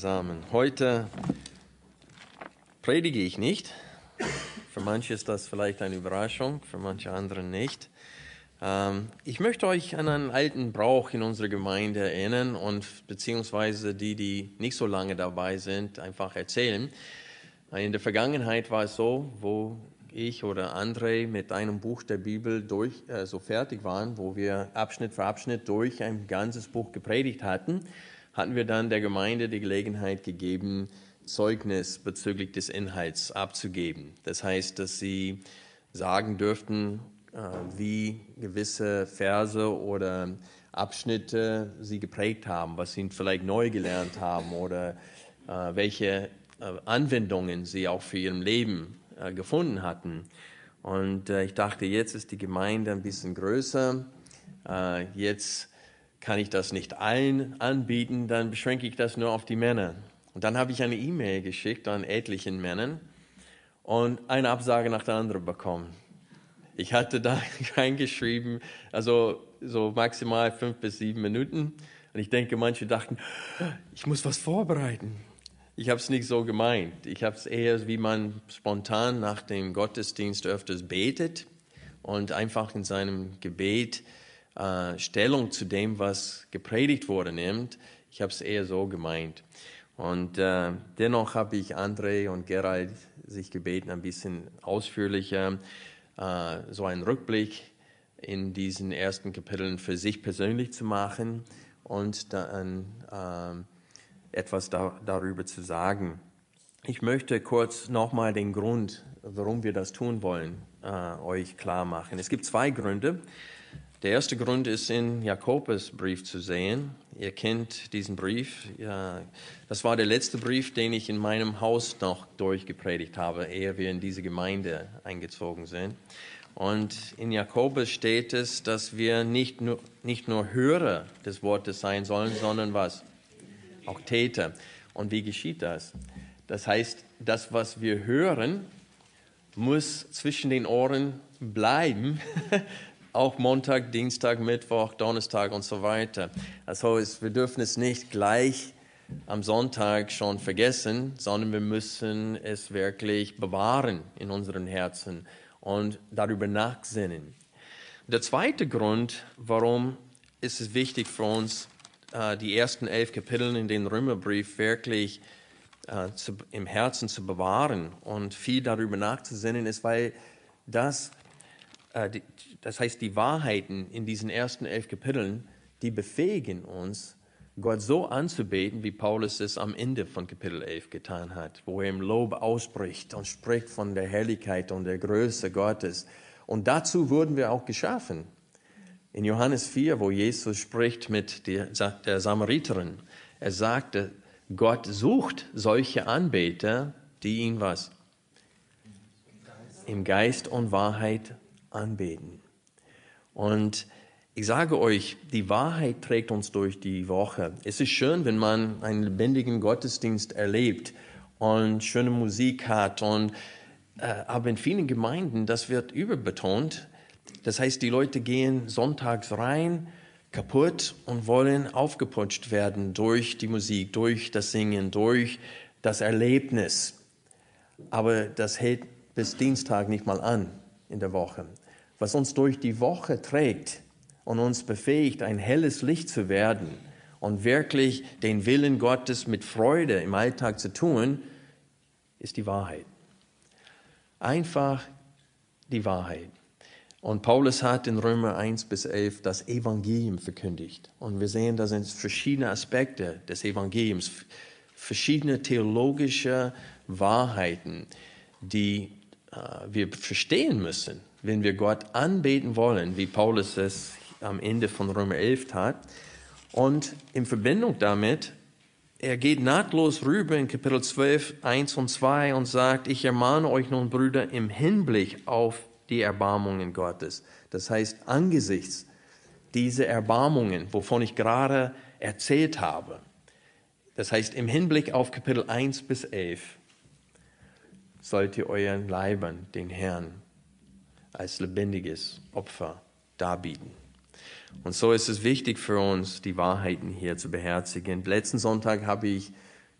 Zusammen. Heute predige ich nicht. Für manche ist das vielleicht eine Überraschung, für manche anderen nicht. Ähm, ich möchte euch an einen alten Brauch in unserer Gemeinde erinnern und beziehungsweise die, die nicht so lange dabei sind, einfach erzählen. In der Vergangenheit war es so, wo ich oder André mit einem Buch der Bibel durch, äh, so fertig waren, wo wir Abschnitt für Abschnitt durch ein ganzes Buch gepredigt hatten, hatten wir dann der Gemeinde die Gelegenheit gegeben, Zeugnis bezüglich des Inhalts abzugeben. Das heißt, dass sie sagen dürften, äh, wie gewisse Verse oder Abschnitte sie geprägt haben, was sie vielleicht neu gelernt haben oder äh, welche äh, Anwendungen sie auch für ihr Leben gefunden hatten. Und ich dachte, jetzt ist die Gemeinde ein bisschen größer. Jetzt kann ich das nicht allen anbieten, dann beschränke ich das nur auf die Männer. Und dann habe ich eine E-Mail geschickt an etlichen Männern und eine Absage nach der anderen bekommen. Ich hatte da reingeschrieben, also so maximal fünf bis sieben Minuten. Und ich denke, manche dachten, ich muss was vorbereiten. Ich habe es nicht so gemeint. Ich habe es eher, wie man spontan nach dem Gottesdienst öfters betet und einfach in seinem Gebet äh, Stellung zu dem, was gepredigt wurde, nimmt. Ich habe es eher so gemeint. Und äh, dennoch habe ich André und Gerald sich gebeten, ein bisschen ausführlicher äh, so einen Rückblick in diesen ersten Kapiteln für sich persönlich zu machen und dann äh, etwas da, darüber zu sagen. Ich möchte kurz nochmal den Grund, warum wir das tun wollen, äh, euch klar machen. Es gibt zwei Gründe. Der erste Grund ist in Jakobus Brief zu sehen. Ihr kennt diesen Brief. Ja, das war der letzte Brief, den ich in meinem Haus noch durchgepredigt habe, ehe wir in diese Gemeinde eingezogen sind. Und in Jakobus steht es, dass wir nicht nur, nicht nur Hörer des Wortes sein sollen, sondern was? auch Täter. Und wie geschieht das? Das heißt, das, was wir hören, muss zwischen den Ohren bleiben, auch Montag, Dienstag, Mittwoch, Donnerstag und so weiter. Also ist, wir dürfen es nicht gleich am Sonntag schon vergessen, sondern wir müssen es wirklich bewahren in unseren Herzen und darüber nachsinnen. Der zweite Grund, warum ist es wichtig für uns, äh, die ersten elf Kapitel in den Römerbrief wirklich äh, im Herzen zu bewahren und viel darüber nachzusinnen, ist, weil das, äh, die, das heißt, die Wahrheiten in diesen ersten elf Kapiteln, die befähigen uns, Gott so anzubeten, wie Paulus es am Ende von Kapitel 11 getan hat, wo er im Lob ausbricht und spricht von der Herrlichkeit und der Größe Gottes. Und dazu wurden wir auch geschaffen. In Johannes 4, wo Jesus spricht mit der, der Samariterin, er sagte, Gott sucht solche Anbeter, die ihn was? Im Geist und Wahrheit anbeten. Und ich sage euch, die Wahrheit trägt uns durch die Woche. Es ist schön, wenn man einen lebendigen Gottesdienst erlebt und schöne Musik hat. Und, äh, aber in vielen Gemeinden, das wird überbetont, das heißt, die Leute gehen sonntags rein, kaputt und wollen aufgeputscht werden durch die Musik, durch das Singen, durch das Erlebnis. Aber das hält bis Dienstag nicht mal an in der Woche. Was uns durch die Woche trägt und uns befähigt, ein helles Licht zu werden und wirklich den Willen Gottes mit Freude im Alltag zu tun, ist die Wahrheit. Einfach die Wahrheit. Und Paulus hat in Römer 1 bis 11 das Evangelium verkündigt. Und wir sehen, da sind verschiedene Aspekte des Evangeliums, verschiedene theologische Wahrheiten, die äh, wir verstehen müssen, wenn wir Gott anbeten wollen, wie Paulus es am Ende von Römer 11 tat. Und in Verbindung damit er geht nahtlos rüber in Kapitel 12, 1 und 2 und sagt, ich ermahne euch nun, Brüder, im Hinblick auf die Erbarmungen Gottes. Das heißt, angesichts dieser Erbarmungen, wovon ich gerade erzählt habe, das heißt, im Hinblick auf Kapitel 1 bis 11, sollt ihr euren Leibern den Herrn als lebendiges Opfer darbieten. Und so ist es wichtig für uns, die Wahrheiten hier zu beherzigen. Letzten Sonntag habe ich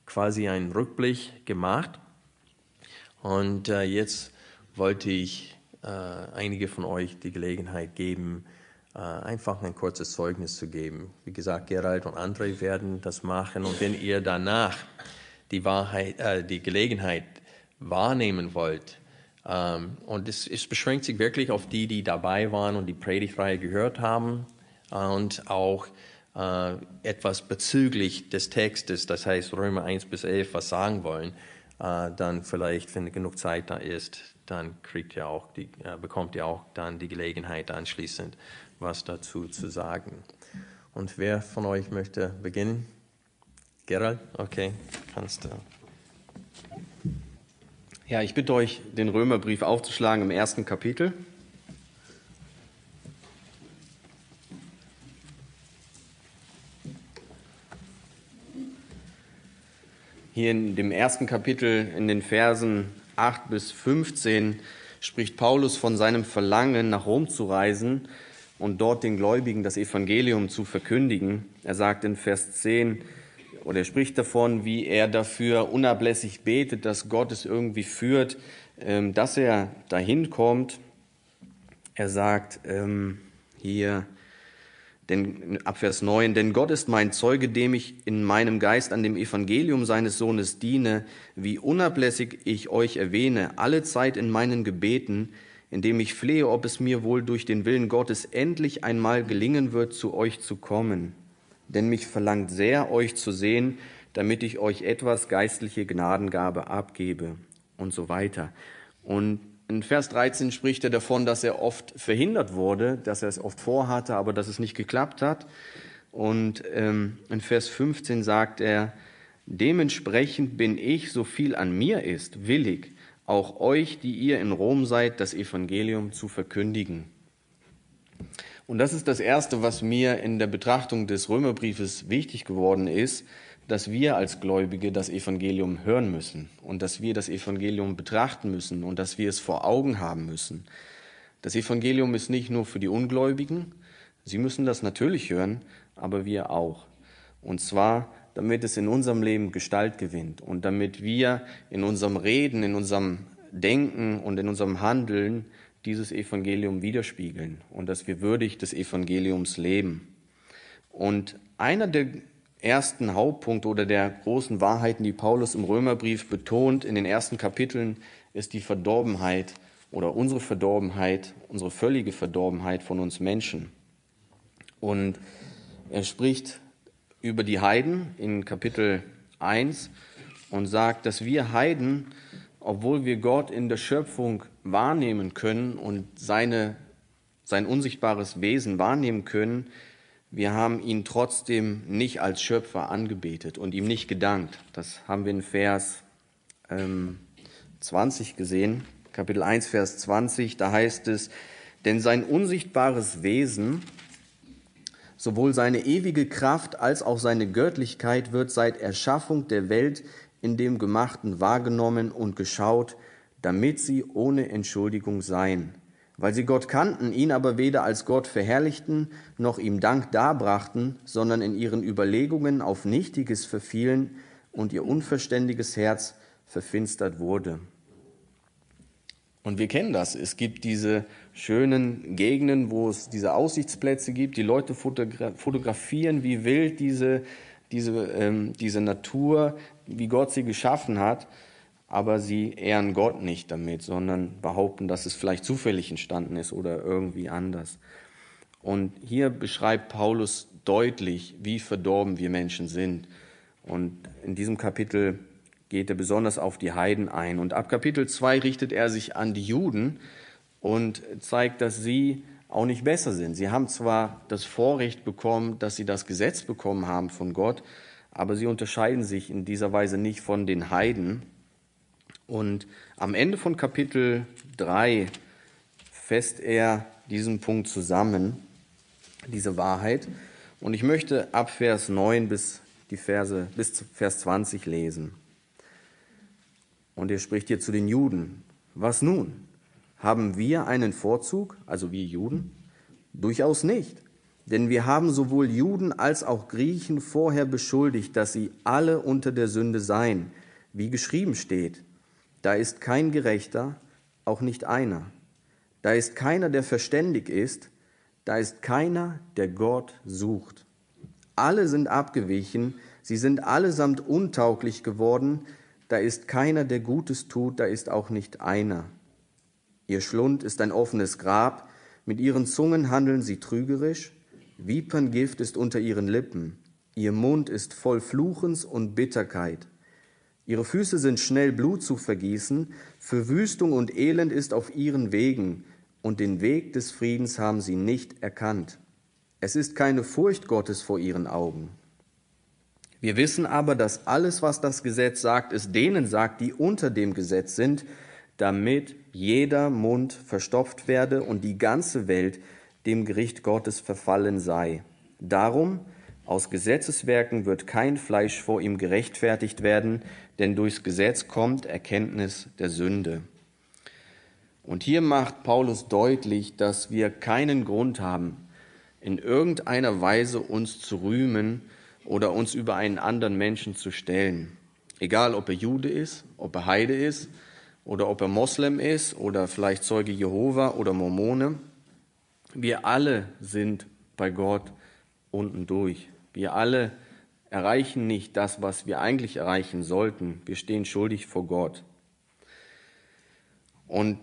quasi einen Rückblick gemacht und äh, jetzt wollte ich äh, einige von euch die Gelegenheit geben, äh, einfach ein kurzes Zeugnis zu geben. Wie gesagt, Gerald und André werden das machen und wenn ihr danach die Wahrheit, äh, die Gelegenheit wahrnehmen wollt, ähm, und es, es beschränkt sich wirklich auf die, die dabei waren und die Predigtreihe gehört haben, und auch äh, etwas bezüglich des Textes, das heißt Römer 1 bis 11, was sagen wollen, äh, dann vielleicht, wenn genug Zeit da ist, dann kriegt ihr auch die, äh, bekommt ihr auch dann die Gelegenheit anschließend, was dazu zu sagen. Und wer von euch möchte beginnen? Gerald? Okay, kannst du. Ja, ich bitte euch, den Römerbrief aufzuschlagen im ersten Kapitel. Hier in dem ersten Kapitel, in den Versen 8 bis 15, spricht Paulus von seinem Verlangen, nach Rom zu reisen und dort den Gläubigen das Evangelium zu verkündigen. Er sagt in Vers 10, oder er spricht davon, wie er dafür unablässig betet, dass Gott es irgendwie führt, ähm, dass er dahin kommt. Er sagt ähm, hier, denn, ab Vers 9, denn Gott ist mein Zeuge, dem ich in meinem Geist an dem Evangelium seines Sohnes diene, wie unablässig ich euch erwähne, alle Zeit in meinen Gebeten, indem ich flehe, ob es mir wohl durch den Willen Gottes endlich einmal gelingen wird, zu euch zu kommen. Denn mich verlangt sehr, euch zu sehen, damit ich euch etwas geistliche Gnadengabe abgebe und so weiter. Und in Vers 13 spricht er davon, dass er oft verhindert wurde, dass er es oft vorhatte, aber dass es nicht geklappt hat. Und ähm, in Vers 15 sagt er, dementsprechend bin ich, so viel an mir ist, willig, auch euch, die ihr in Rom seid, das Evangelium zu verkündigen. Und das ist das Erste, was mir in der Betrachtung des Römerbriefes wichtig geworden ist, dass wir als Gläubige das Evangelium hören müssen und dass wir das Evangelium betrachten müssen und dass wir es vor Augen haben müssen. Das Evangelium ist nicht nur für die Ungläubigen, sie müssen das natürlich hören, aber wir auch. Und zwar, damit es in unserem Leben Gestalt gewinnt und damit wir in unserem Reden, in unserem Denken und in unserem Handeln dieses Evangelium widerspiegeln und dass wir würdig des Evangeliums leben. Und einer der ersten Hauptpunkt oder der großen Wahrheiten, die Paulus im Römerbrief betont in den ersten Kapiteln, ist die Verdorbenheit oder unsere Verdorbenheit, unsere völlige Verdorbenheit von uns Menschen. Und er spricht über die Heiden in Kapitel 1 und sagt, dass wir Heiden, obwohl wir Gott in der Schöpfung wahrnehmen können und seine, sein unsichtbares Wesen wahrnehmen können, wir haben ihn trotzdem nicht als Schöpfer angebetet und ihm nicht gedankt. Das haben wir in Vers ähm, 20 gesehen, Kapitel 1, Vers 20. Da heißt es, denn sein unsichtbares Wesen, sowohl seine ewige Kraft als auch seine Göttlichkeit wird seit Erschaffung der Welt in dem Gemachten wahrgenommen und geschaut, damit sie ohne Entschuldigung seien weil sie Gott kannten, ihn aber weder als Gott verherrlichten noch ihm Dank darbrachten, sondern in ihren Überlegungen auf Nichtiges verfielen und ihr unverständiges Herz verfinstert wurde. Und wir kennen das. Es gibt diese schönen Gegenden, wo es diese Aussichtsplätze gibt. Die Leute fotografieren wie wild diese, diese, ähm, diese Natur, wie Gott sie geschaffen hat aber sie ehren Gott nicht damit, sondern behaupten, dass es vielleicht zufällig entstanden ist oder irgendwie anders. Und hier beschreibt Paulus deutlich, wie verdorben wir Menschen sind. Und in diesem Kapitel geht er besonders auf die Heiden ein. Und ab Kapitel 2 richtet er sich an die Juden und zeigt, dass sie auch nicht besser sind. Sie haben zwar das Vorrecht bekommen, dass sie das Gesetz bekommen haben von Gott, aber sie unterscheiden sich in dieser Weise nicht von den Heiden. Und am Ende von Kapitel 3 fest er diesen Punkt zusammen, diese Wahrheit. Und ich möchte ab Vers 9 bis, die Verse, bis Vers 20 lesen. Und er spricht hier zu den Juden. Was nun? Haben wir einen Vorzug, also wir Juden? Durchaus nicht. Denn wir haben sowohl Juden als auch Griechen vorher beschuldigt, dass sie alle unter der Sünde seien, wie geschrieben steht. Da ist kein Gerechter, auch nicht einer. Da ist keiner, der verständig ist, da ist keiner, der Gott sucht. Alle sind abgewichen, sie sind allesamt untauglich geworden, da ist keiner, der Gutes tut, da ist auch nicht einer. Ihr Schlund ist ein offenes Grab, mit ihren Zungen handeln sie trügerisch, Wieperngift ist unter ihren Lippen, ihr Mund ist voll Fluchens und Bitterkeit. Ihre Füße sind schnell Blut zu vergießen, Verwüstung und Elend ist auf ihren Wegen, und den Weg des Friedens haben sie nicht erkannt. Es ist keine Furcht Gottes vor ihren Augen. Wir wissen aber, dass alles, was das Gesetz sagt, es denen sagt, die unter dem Gesetz sind, damit jeder Mund verstopft werde und die ganze Welt dem Gericht Gottes verfallen sei. Darum, aus Gesetzeswerken wird kein Fleisch vor ihm gerechtfertigt werden, denn durchs Gesetz kommt Erkenntnis der Sünde. Und hier macht Paulus deutlich, dass wir keinen Grund haben, in irgendeiner Weise uns zu rühmen oder uns über einen anderen Menschen zu stellen. Egal, ob er Jude ist, ob er Heide ist oder ob er Moslem ist oder vielleicht Zeuge Jehova oder Mormone. Wir alle sind bei Gott unten durch. Wir alle erreichen nicht das, was wir eigentlich erreichen sollten. Wir stehen schuldig vor Gott. Und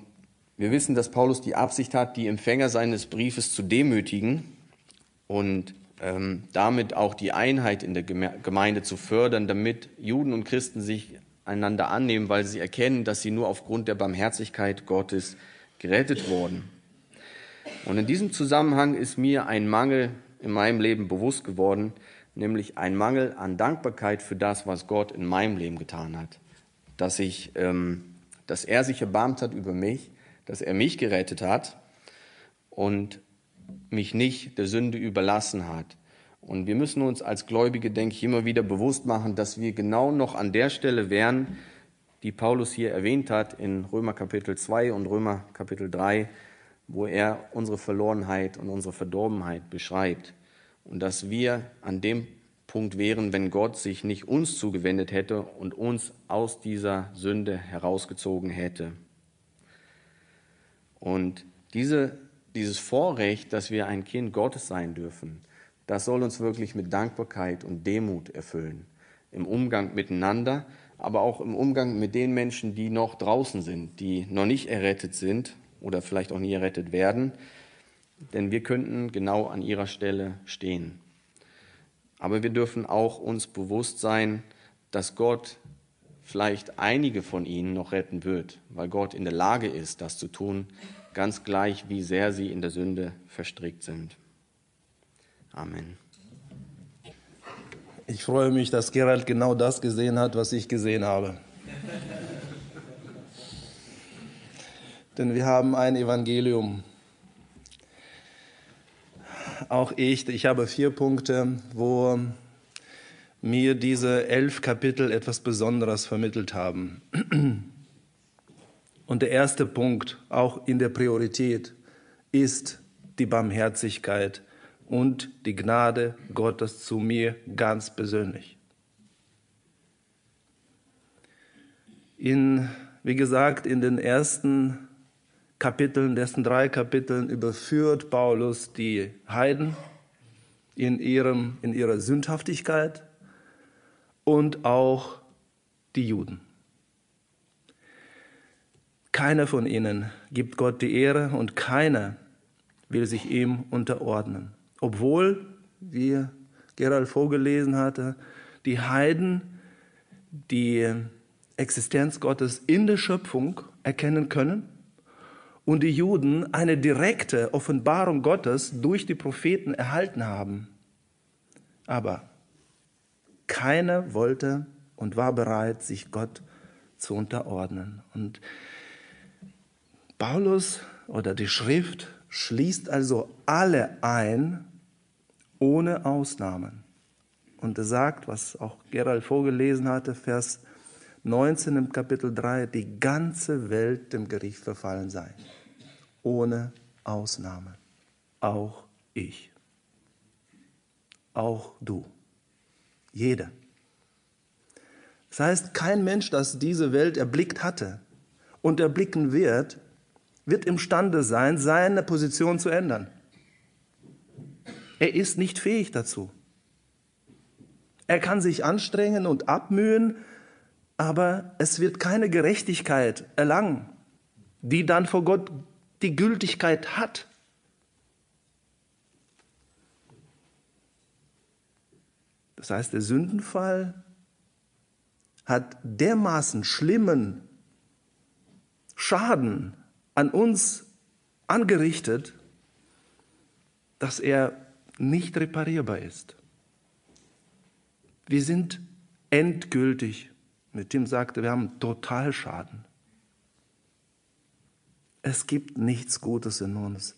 wir wissen, dass Paulus die Absicht hat, die Empfänger seines Briefes zu demütigen und ähm, damit auch die Einheit in der Gemeinde zu fördern, damit Juden und Christen sich einander annehmen, weil sie erkennen, dass sie nur aufgrund der Barmherzigkeit Gottes gerettet wurden. Und in diesem Zusammenhang ist mir ein Mangel in meinem Leben bewusst geworden, nämlich ein Mangel an Dankbarkeit für das, was Gott in meinem Leben getan hat. Dass, ich, ähm, dass er sich erbarmt hat über mich, dass er mich gerettet hat und mich nicht der Sünde überlassen hat. Und wir müssen uns als Gläubige, denke ich, immer wieder bewusst machen, dass wir genau noch an der Stelle wären, die Paulus hier erwähnt hat in Römer Kapitel 2 und Römer Kapitel 3, wo er unsere Verlorenheit und unsere Verdorbenheit beschreibt. Und dass wir an dem Punkt wären, wenn Gott sich nicht uns zugewendet hätte und uns aus dieser Sünde herausgezogen hätte. Und diese, dieses Vorrecht, dass wir ein Kind Gottes sein dürfen, das soll uns wirklich mit Dankbarkeit und Demut erfüllen. Im Umgang miteinander, aber auch im Umgang mit den Menschen, die noch draußen sind, die noch nicht errettet sind oder vielleicht auch nie errettet werden, denn wir könnten genau an ihrer Stelle stehen. Aber wir dürfen auch uns bewusst sein, dass Gott vielleicht einige von ihnen noch retten wird, weil Gott in der Lage ist, das zu tun, ganz gleich, wie sehr sie in der Sünde verstrickt sind. Amen. Ich freue mich, dass Gerald genau das gesehen hat, was ich gesehen habe. Denn wir haben ein Evangelium. Auch ich, ich habe vier Punkte, wo mir diese elf Kapitel etwas Besonderes vermittelt haben. Und der erste Punkt, auch in der Priorität, ist die Barmherzigkeit und die Gnade Gottes zu mir ganz persönlich. In, wie gesagt, in den ersten Kapiteln, dessen drei Kapiteln überführt Paulus die Heiden in, ihrem, in ihrer Sündhaftigkeit und auch die Juden. Keiner von ihnen gibt Gott die Ehre und keiner will sich ihm unterordnen. Obwohl, wie Gerald vorgelesen hatte, die Heiden die Existenz Gottes in der Schöpfung erkennen können und die Juden eine direkte Offenbarung Gottes durch die Propheten erhalten haben. Aber Keiner wollte und war bereit, sich Gott zu unterordnen. Und Paulus oder die Schrift schließt also alle ein, ohne Ausnahmen. Und er sagt, was auch Gerald vorgelesen hatte, Vers 19 im Kapitel 3, die ganze Welt dem Gericht verfallen sei. Ohne Ausnahme. Auch ich. Auch du. Jeder. Das heißt, kein Mensch, das diese Welt erblickt hatte und erblicken wird, wird imstande sein, seine Position zu ändern. Er ist nicht fähig dazu. Er kann sich anstrengen und abmühen, aber es wird keine Gerechtigkeit erlangen, die dann vor Gott die Gültigkeit hat. Das heißt, der Sündenfall hat dermaßen schlimmen Schaden an uns angerichtet, dass er nicht reparierbar ist. Wir sind endgültig, mit dem sagte, wir haben Totalschaden. Es gibt nichts Gutes in uns.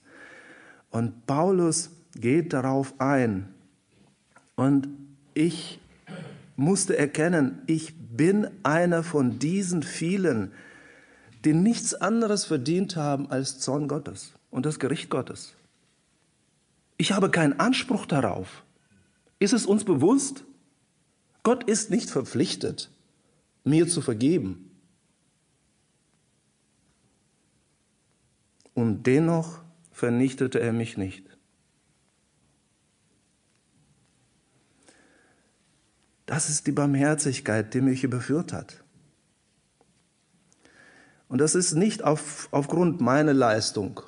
Und Paulus geht darauf ein. Und ich musste erkennen, ich bin einer von diesen vielen, die nichts anderes verdient haben als Zorn Gottes und das Gericht Gottes. Ich habe keinen Anspruch darauf. Ist es uns bewusst? Gott ist nicht verpflichtet, mir zu vergeben. Und dennoch vernichtete er mich nicht. Das ist die Barmherzigkeit, die mich überführt hat. Und das ist nicht auf, aufgrund meiner Leistung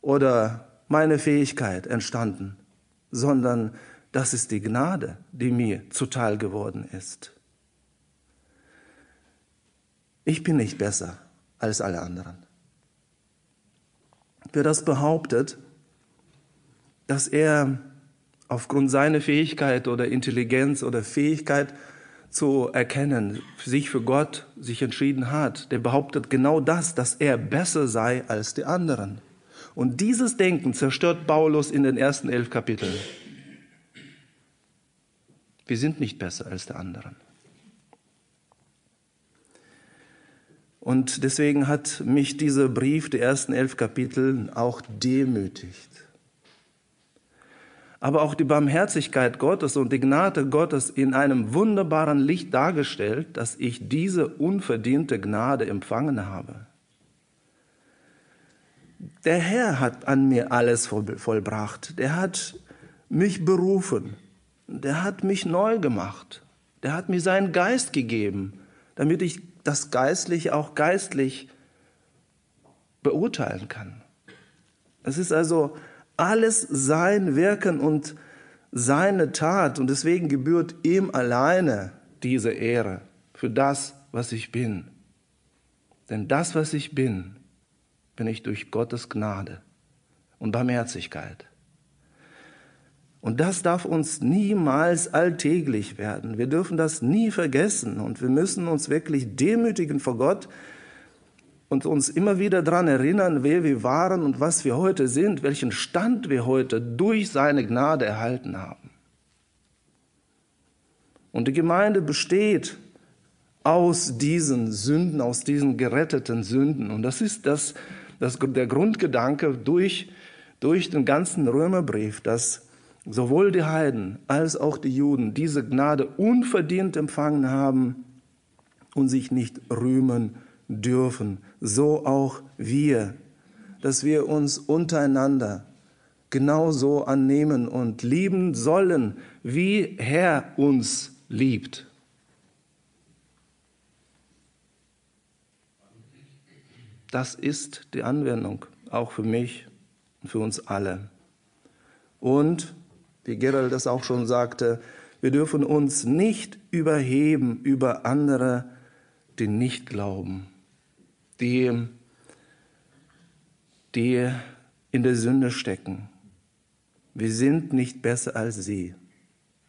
oder meiner Fähigkeit entstanden, sondern das ist die Gnade, die mir zuteil geworden ist. Ich bin nicht besser als alle anderen. Wer das behauptet, dass er aufgrund seiner Fähigkeit oder Intelligenz oder Fähigkeit zu erkennen, sich für Gott sich entschieden hat, der behauptet genau das, dass er besser sei als die anderen. Und dieses Denken zerstört Paulus in den ersten elf Kapiteln. Wir sind nicht besser als die anderen. Und deswegen hat mich dieser Brief, die ersten elf Kapitel, auch demütigt. Aber auch die Barmherzigkeit Gottes und die Gnade Gottes in einem wunderbaren Licht dargestellt, dass ich diese unverdiente Gnade empfangen habe. Der Herr hat an mir alles vollbracht. Der hat mich berufen der hat mich neu gemacht. Der hat mir seinen Geist gegeben, damit ich das Geistliche auch geistlich beurteilen kann. Es ist also alles sein Wirken und seine Tat und deswegen gebührt ihm alleine diese Ehre für das, was ich bin. Denn das, was ich bin, bin ich durch Gottes Gnade und Barmherzigkeit. Und das darf uns niemals alltäglich werden. Wir dürfen das nie vergessen und wir müssen uns wirklich demütigen vor Gott und uns immer wieder daran erinnern, wer wir waren und was wir heute sind, welchen Stand wir heute durch seine Gnade erhalten haben. Und die Gemeinde besteht aus diesen Sünden, aus diesen geretteten Sünden. Und das ist das, das der Grundgedanke durch, durch den ganzen Römerbrief, dass sowohl die Heiden als auch die Juden diese Gnade unverdient empfangen haben und sich nicht rühmen dürfen. So auch wir, dass wir uns untereinander genauso annehmen und lieben sollen, wie Herr uns liebt. Das ist die Anwendung, auch für mich und für uns alle. Und wie Gerald das auch schon sagte, wir dürfen uns nicht überheben über andere, die nicht glauben, die, die in der Sünde stecken. Wir sind nicht besser als sie.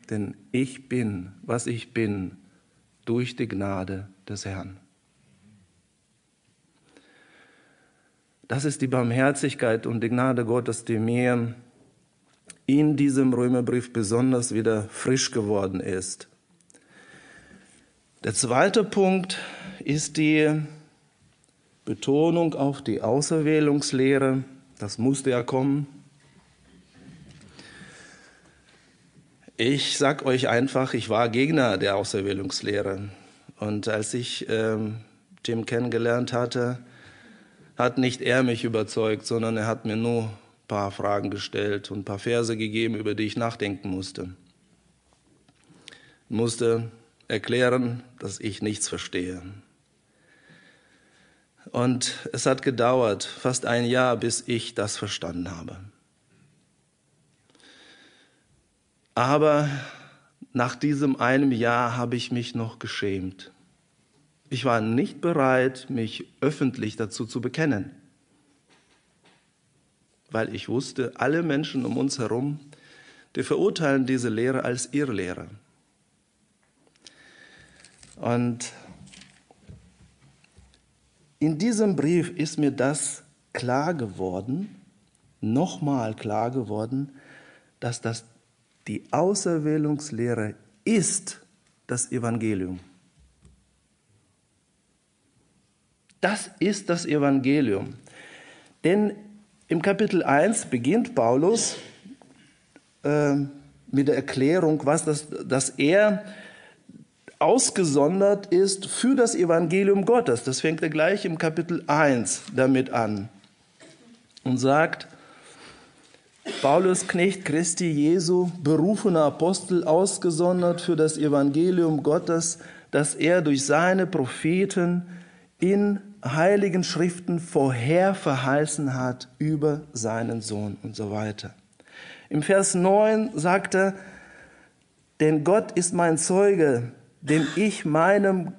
denn ich bin, was ich bin, durch die Gnade des Herrn. Das ist die Barmherzigkeit und die Gnade Gottes, die mir in diesem Römerbrief besonders wieder frisch geworden ist. Der zweite Punkt ist die Betonung auf die Auserwählungslehre. Das musste ja kommen. Ich sag euch einfach, ich war Gegner der Auserwählungslehre. Und als ich ähm, Jim kennengelernt hatte, hat nicht er mich überzeugt, sondern er hat mir nur paar Fragen gestellt und ein paar Verse gegeben, über die ich nachdenken musste. Musste erklären, dass ich nichts verstehe. Und es hat gedauert, fast ein Jahr, bis ich das verstanden habe. Aber nach diesem einem Jahr habe ich mich noch geschämt. Ich war nicht bereit, mich öffentlich dazu zu bekennen, weil ich wusste, alle Menschen um uns herum, die verurteilen diese Lehre als Irrlehre. Und in diesem Brief ist mir das klar geworden, nochmal klar geworden, dass das die Auserwählungslehre ist das Evangelium. Das ist das Evangelium. Denn im Kapitel 1 beginnt Paulus äh, mit der Erklärung, was das, dass er ausgesondert ist für das Evangelium Gottes. Das fängt er gleich im Kapitel 1 damit an und sagt, Paulus Knecht Christi Jesu, berufener Apostel, ausgesondert für das Evangelium Gottes, das er durch seine Propheten in heiligen Schriften vorher verheißen hat über seinen Sohn und so weiter. Im Vers 9 sagt er, denn Gott ist mein Zeuge, dem ich meinem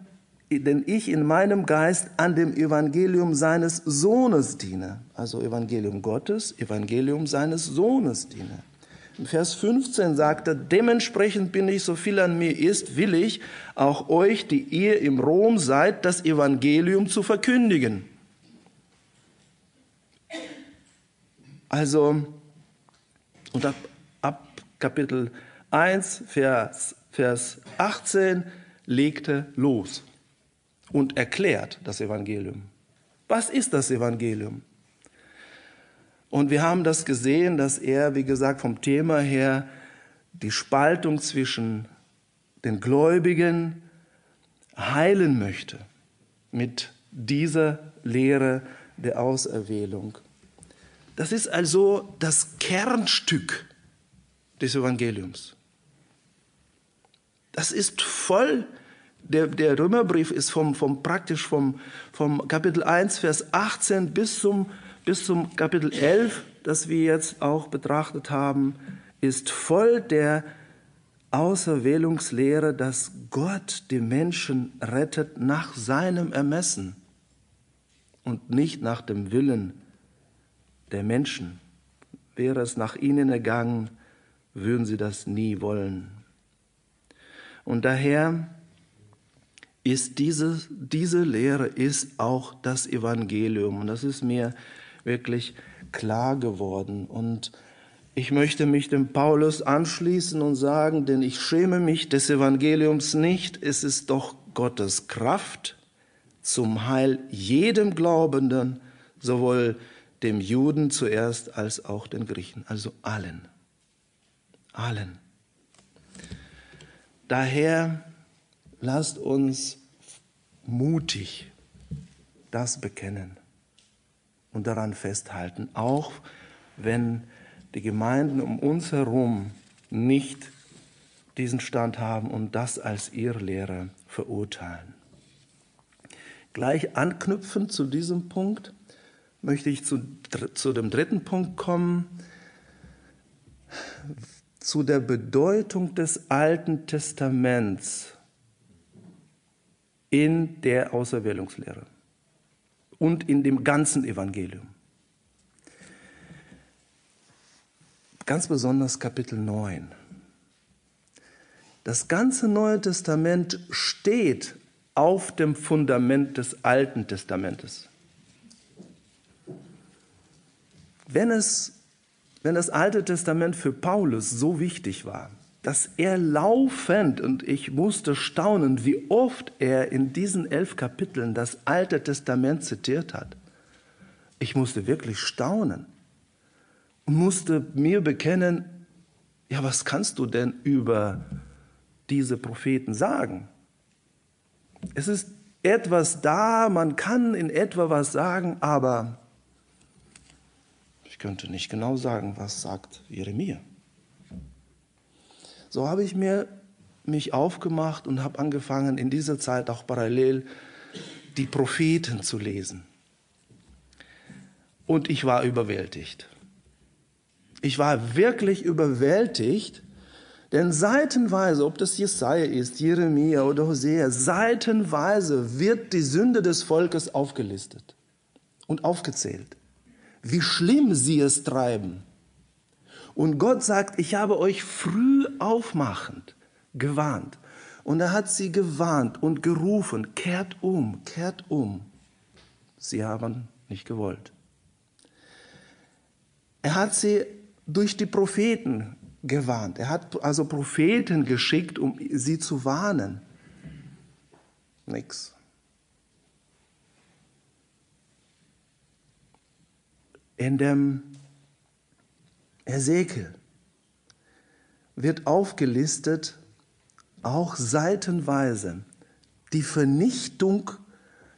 denn ich in meinem Geist an dem Evangelium seines Sohnes diene. Also Evangelium Gottes, Evangelium seines Sohnes diene. Vers 15 sagt er, dementsprechend bin ich, so viel an mir ist, will ich auch euch, die ihr im Rom seid, das Evangelium zu verkündigen. Also, und ab, ab Kapitel 1, Vers, Vers 18 legte los und erklärt das Evangelium. Was ist das Evangelium? Und wir haben das gesehen, dass er, wie gesagt, vom Thema her die Spaltung zwischen den Gläubigen heilen möchte mit dieser Lehre der Auserwählung. Das ist also das Kernstück des Evangeliums. Das ist voll der, der Römerbrief ist vom, vom praktisch vom, vom Kapitel 1, Vers 18 bis zum, bis zum Kapitel 11, das wir jetzt auch betrachtet haben, ist voll der Auserwählungslehre, dass Gott die Menschen rettet nach seinem Ermessen und nicht nach dem Willen der Menschen. Wäre es nach ihnen ergangen, würden sie das nie wollen. Und daher ist diese, diese Lehre ist auch das Evangelium. Und das ist mir wirklich klar geworden. Und ich möchte mich dem Paulus anschließen und sagen, denn ich schäme mich des Evangeliums nicht. Es ist doch Gottes Kraft zum Heil jedem Glaubenden, sowohl dem Juden zuerst als auch den Griechen, also allen. Allen. Daher lasst uns mutig das bekennen und daran festhalten, auch wenn die Gemeinden um uns herum nicht diesen Stand haben und das als Irrlehre verurteilen. Gleich anknüpfend zu diesem Punkt möchte ich zu, zu dem dritten Punkt kommen, zu der Bedeutung des Alten Testaments in der Auserwählungslehre und in dem ganzen Evangelium. Ganz besonders Kapitel 9. Das ganze Neue Testament steht auf dem Fundament des Alten Testamentes. Wenn, es, wenn das Alte Testament für Paulus so wichtig war, dass er laufend, und ich musste staunen, wie oft er in diesen elf Kapiteln das Alte Testament zitiert hat. Ich musste wirklich staunen und musste mir bekennen, ja, was kannst du denn über diese Propheten sagen? Es ist etwas da, man kann in etwa was sagen, aber ich könnte nicht genau sagen, was sagt Jeremia. So habe ich mir mich aufgemacht und habe angefangen, in dieser Zeit auch parallel die Propheten zu lesen. Und ich war überwältigt. Ich war wirklich überwältigt, denn seitenweise, ob das Jesaja ist, Jeremia oder Hosea, seitenweise wird die Sünde des Volkes aufgelistet und aufgezählt. Wie schlimm sie es treiben. Und Gott sagt, ich habe euch früh aufmachend gewarnt. Und er hat sie gewarnt und gerufen, kehrt um, kehrt um. Sie haben nicht gewollt. Er hat sie durch die Propheten gewarnt. Er hat also Propheten geschickt, um sie zu warnen. Nix. In dem Ezekiel wird aufgelistet, auch seitenweise, die Vernichtung,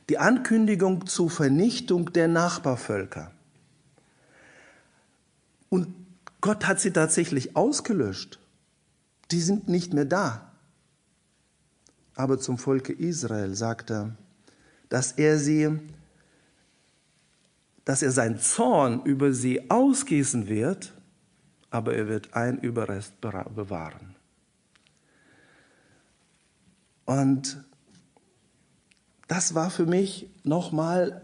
die Ankündigung zur Vernichtung der Nachbarvölker. Und Gott hat sie tatsächlich ausgelöscht. Die sind nicht mehr da. Aber zum Volke Israel sagt er, dass er sie, dass er seinen Zorn über sie ausgießen wird aber er wird ein Überrest bewahren. Und das war für mich nochmal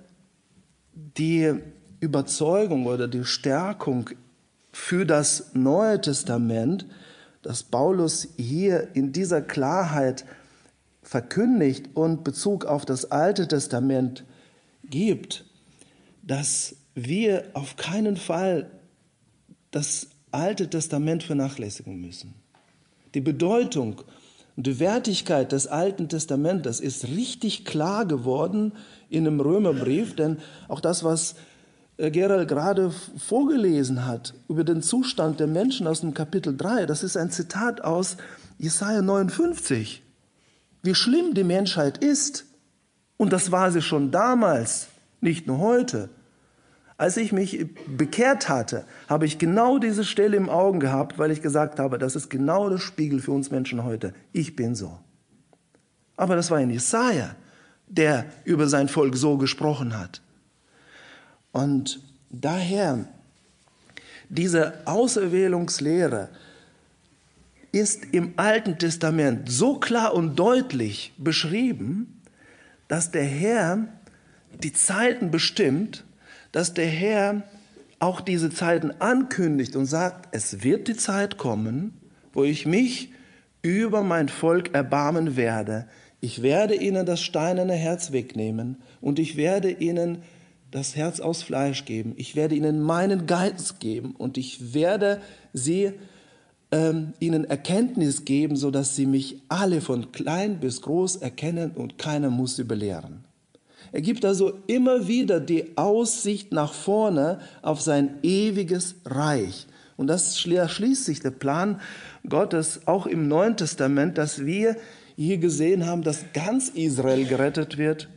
die Überzeugung oder die Stärkung für das Neue Testament, dass Paulus hier in dieser Klarheit verkündigt und Bezug auf das Alte Testament gibt, dass wir auf keinen Fall das Alte Testament vernachlässigen müssen. Die Bedeutung und die Wertigkeit des Alten Testamentes ist richtig klar geworden in dem Römerbrief, denn auch das, was äh, Gerald gerade vorgelesen hat über den Zustand der Menschen aus dem Kapitel 3, das ist ein Zitat aus Jesaja 59. Wie schlimm die Menschheit ist. Und das war sie schon damals, nicht nur heute. Als ich mich bekehrt hatte, habe ich genau diese Stelle im Augen gehabt, weil ich gesagt habe, das ist genau das Spiegel für uns Menschen heute. Ich bin so. Aber das war ein Jesaja, der über sein Volk so gesprochen hat. Und daher, diese Auserwählungslehre ist im Alten Testament so klar und deutlich beschrieben, dass der Herr die Zeiten bestimmt, dass der Herr auch diese Zeiten ankündigt und sagt, es wird die Zeit kommen, wo ich mich über mein Volk erbarmen werde. Ich werde ihnen das steinerne Herz wegnehmen und ich werde ihnen das Herz aus Fleisch geben. Ich werde ihnen meinen Geist geben und ich werde sie ähm, ihnen Erkenntnis geben, so dass sie mich alle von klein bis groß erkennen und keiner muss sie belehren. Er gibt also immer wieder die Aussicht nach vorne auf sein ewiges Reich. Und das schließt sich der Plan Gottes auch im Neuen Testament, dass wir hier gesehen haben, dass ganz Israel gerettet wird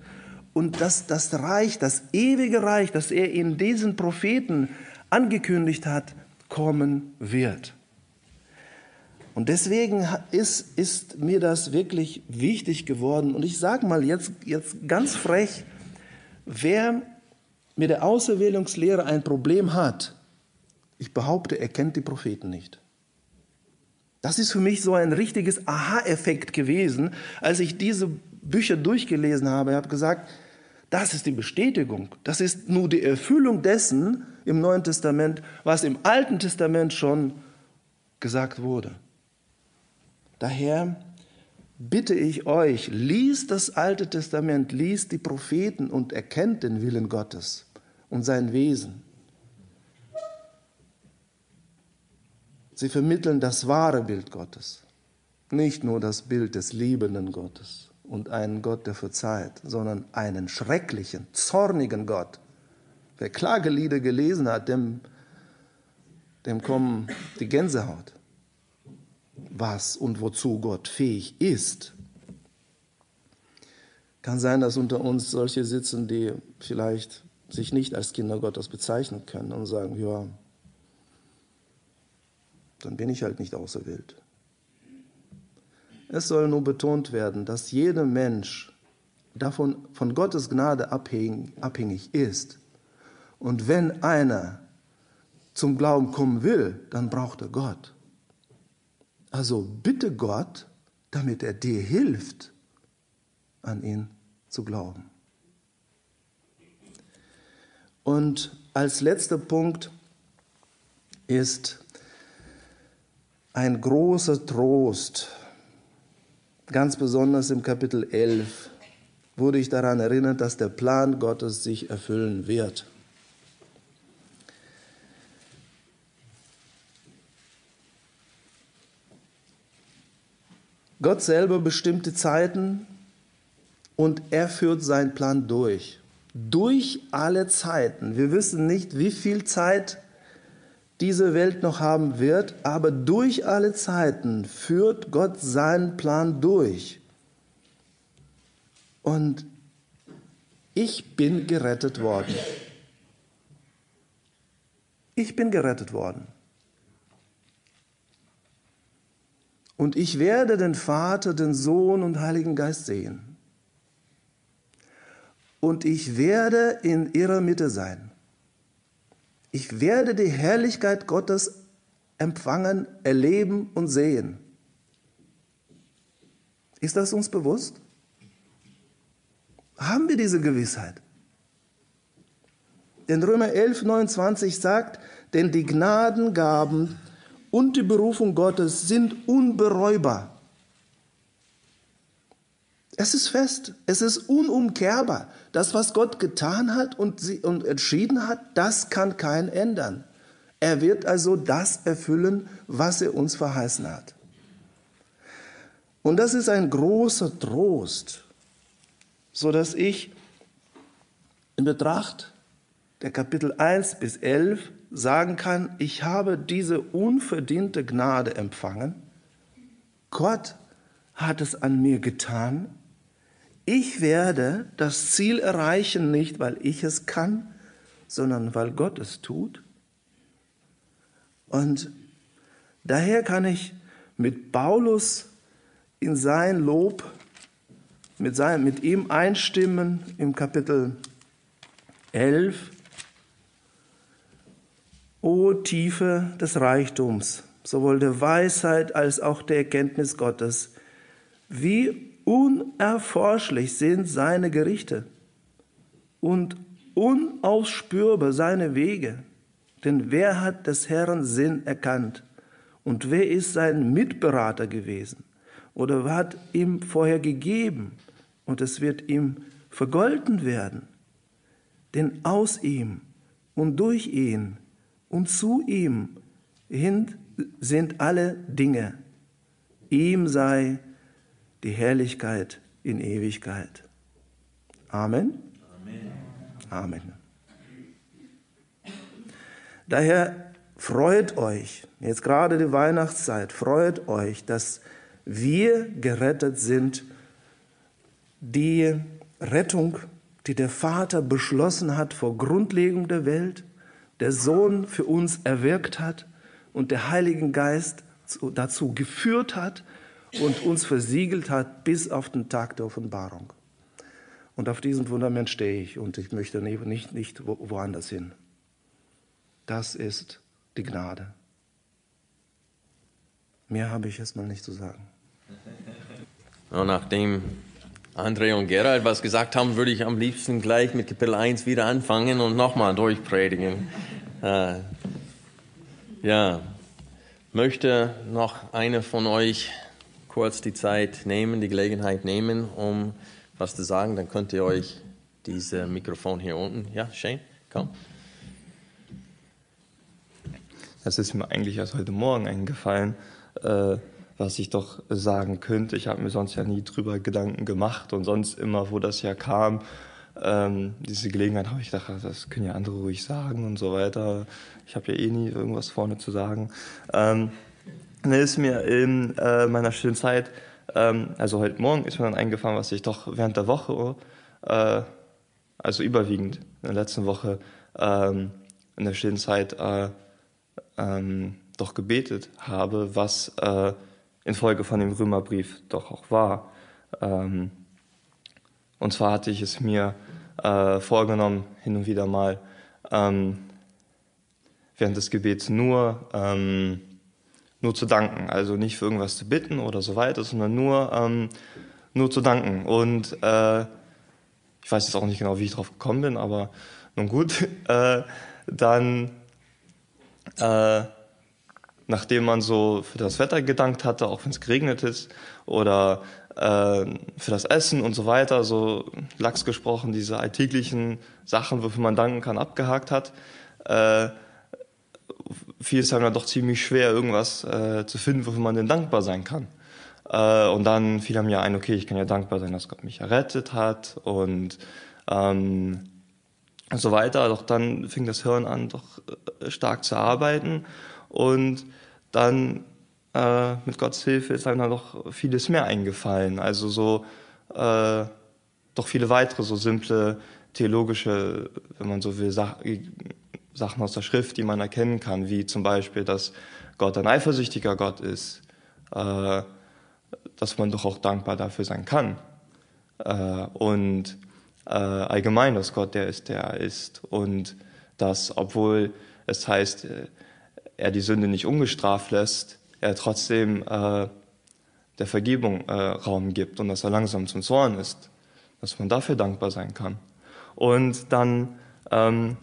und dass das Reich, das ewige Reich, das er in diesen Propheten angekündigt hat, kommen wird. Und deswegen ist, ist mir das wirklich wichtig geworden. Und ich sage mal jetzt, jetzt ganz frech, wer mit der Auserwählungslehre ein Problem hat, ich behaupte, er kennt die Propheten nicht. Das ist für mich so ein richtiges Aha-Effekt gewesen, als ich diese Bücher durchgelesen habe. Ich habe gesagt, das ist die Bestätigung. Das ist nur die Erfüllung dessen im Neuen Testament, was im Alten Testament schon gesagt wurde. Daher bitte ich euch, liest das Alte Testament, liest die Propheten und erkennt den Willen Gottes und sein Wesen. Sie vermitteln das wahre Bild Gottes, nicht nur das Bild des liebenden Gottes und einen Gott, der verzeiht, sondern einen schrecklichen, zornigen Gott. Wer Klagelieder gelesen hat, dem, dem kommen die Gänsehaut was und wozu Gott fähig ist. Kann sein, dass unter uns solche sitzen, die vielleicht sich nicht als Kinder Gottes bezeichnen können und sagen, ja, dann bin ich halt nicht auserwählt. Es soll nur betont werden, dass jeder Mensch davon von Gottes Gnade abhängig ist. Und wenn einer zum Glauben kommen will, dann braucht er Gott. Also bitte Gott, damit er dir hilft, an ihn zu glauben. Und als letzter Punkt ist ein großer Trost, ganz besonders im Kapitel 11, wurde ich daran erinnert, dass der Plan Gottes sich erfüllen wird. Gott selber bestimmt die Zeiten und er führt seinen Plan durch. Durch alle Zeiten. Wir wissen nicht, wie viel Zeit diese Welt noch haben wird, aber durch alle Zeiten führt Gott seinen Plan durch. Und ich bin gerettet worden. Ich bin gerettet worden. Und ich werde den Vater, den Sohn und Heiligen Geist sehen. Und ich werde in ihrer Mitte sein. Ich werde die Herrlichkeit Gottes empfangen, erleben und sehen. Ist das uns bewusst? Haben wir diese Gewissheit? Denn Römer 11, 29 sagt, denn die Gnadengaben und die Berufung Gottes sind unbereubar. Es ist fest, es ist unumkehrbar. Das, was Gott getan hat und, sie, und entschieden hat, das kann kein ändern. Er wird also das erfüllen, was er uns verheißen hat. Und das ist ein großer Trost, so dass ich in Betracht der Kapitel 1 bis 11 sagen kann, ich habe diese unverdiente Gnade empfangen. Gott hat es an mir getan. Ich werde das Ziel erreichen, nicht weil ich es kann, sondern weil Gott es tut. Und daher kann ich mit Paulus in sein Lob, mit, sein, mit ihm einstimmen im Kapitel 11, O Tiefe des Reichtums, sowohl der Weisheit als auch der Erkenntnis Gottes, wie unerforschlich sind seine Gerichte und unausspürbar seine Wege. Denn wer hat des Herrn Sinn erkannt? Und wer ist sein Mitberater gewesen? Oder hat ihm vorher gegeben? Und es wird ihm vergolten werden. Denn aus ihm und durch ihn und zu ihm hin sind alle Dinge. Ihm sei die Herrlichkeit in Ewigkeit. Amen. Amen. Amen. Daher freut euch, jetzt gerade die Weihnachtszeit, freut euch, dass wir gerettet sind. Die Rettung, die der Vater beschlossen hat vor Grundlegung der Welt, der Sohn für uns erwirkt hat und der Heilige Geist dazu geführt hat und uns versiegelt hat bis auf den Tag der Offenbarung. Und auf diesem Fundament stehe ich und ich möchte nicht, nicht woanders hin. Das ist die Gnade. Mehr habe ich erstmal nicht zu sagen. Und nachdem André und Gerald was gesagt haben, würde ich am liebsten gleich mit Kapitel 1 wieder anfangen und nochmal durchpredigen. Äh, ja, möchte noch eine von euch kurz die Zeit nehmen, die Gelegenheit nehmen, um was zu sagen. Dann könnt ihr euch dieses Mikrofon hier unten. Ja, Shane, komm. Das ist mir eigentlich erst heute Morgen eingefallen, äh, was ich doch sagen könnte. Ich habe mir sonst ja nie drüber Gedanken gemacht und sonst immer, wo das ja kam, ähm, diese Gelegenheit habe ich gedacht, das können ja andere ruhig sagen und so weiter. Ich habe ja eh nie irgendwas vorne zu sagen. Ähm, dann ist mir in äh, meiner stillen Zeit, ähm, also heute Morgen ist mir dann eingefallen, was ich doch während der Woche, äh, also überwiegend in der letzten Woche, ähm, in der stillen Zeit äh, ähm, doch gebetet habe, was äh, infolge von dem Römerbrief doch auch war. Ähm, und zwar hatte ich es mir äh, vorgenommen, hin und wieder mal ähm, während des Gebets nur, ähm, nur zu danken. Also nicht für irgendwas zu bitten oder so weiter, sondern nur, ähm, nur zu danken. Und äh, ich weiß jetzt auch nicht genau, wie ich drauf gekommen bin, aber nun gut, äh, dann äh, nachdem man so für das Wetter gedankt hatte, auch wenn es geregnet ist, oder äh, für das Essen und so weiter, so lax gesprochen, diese alltäglichen Sachen, wofür man danken kann, abgehakt hat, äh, fiel es dann doch ziemlich schwer, irgendwas äh, zu finden, wofür man denn dankbar sein kann. Äh, und dann fiel einem ja ein, okay, ich kann ja dankbar sein, dass Gott mich errettet hat und ähm, so weiter. Doch dann fing das Hirn an, doch äh, stark zu arbeiten und dann äh, mit Gottes Hilfe ist einem dann doch vieles mehr eingefallen. Also so äh, doch viele weitere so simple theologische, wenn man so will, Sach Sachen aus der Schrift, die man erkennen kann, wie zum Beispiel, dass Gott ein eifersüchtiger Gott ist, äh, dass man doch auch dankbar dafür sein kann. Äh, und äh, allgemein, dass Gott der ist, der er ist. Und dass, obwohl es heißt, äh, er die Sünde nicht ungestraft lässt, er trotzdem äh, der Vergebung äh, Raum gibt und dass er langsam zum Zorn ist, dass man dafür dankbar sein kann. Und dann, ähm,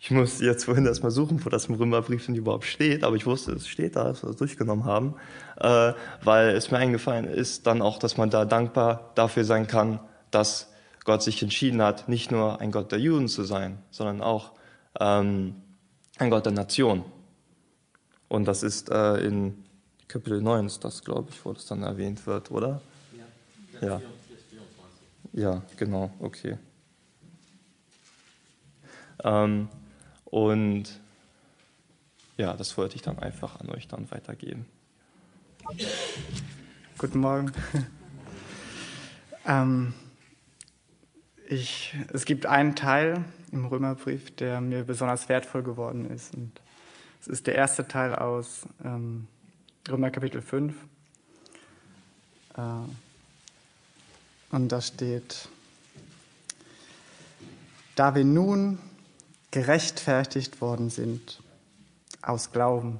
ich musste jetzt vorhin erstmal suchen, wo das im Römerbrief denn überhaupt steht, aber ich wusste, es steht da, dass wir das durchgenommen haben, äh, weil es mir eingefallen ist, dann auch, dass man da dankbar dafür sein kann, dass Gott sich entschieden hat, nicht nur ein Gott der Juden zu sein, sondern auch ähm, ein Gott der Nation. Und das ist äh, in Kapitel 9 ist das, glaube ich, wo das dann erwähnt wird, oder? Ja. Ja, ja genau, okay. Ähm, und ja, das wollte ich dann einfach an euch dann weitergeben. Guten Morgen. ähm, ich, es gibt einen Teil im Römerbrief, der mir besonders wertvoll geworden ist. Und es ist der erste Teil aus ähm, Römer Kapitel 5. Äh, und da steht, da wir nun gerechtfertigt worden sind aus Glauben,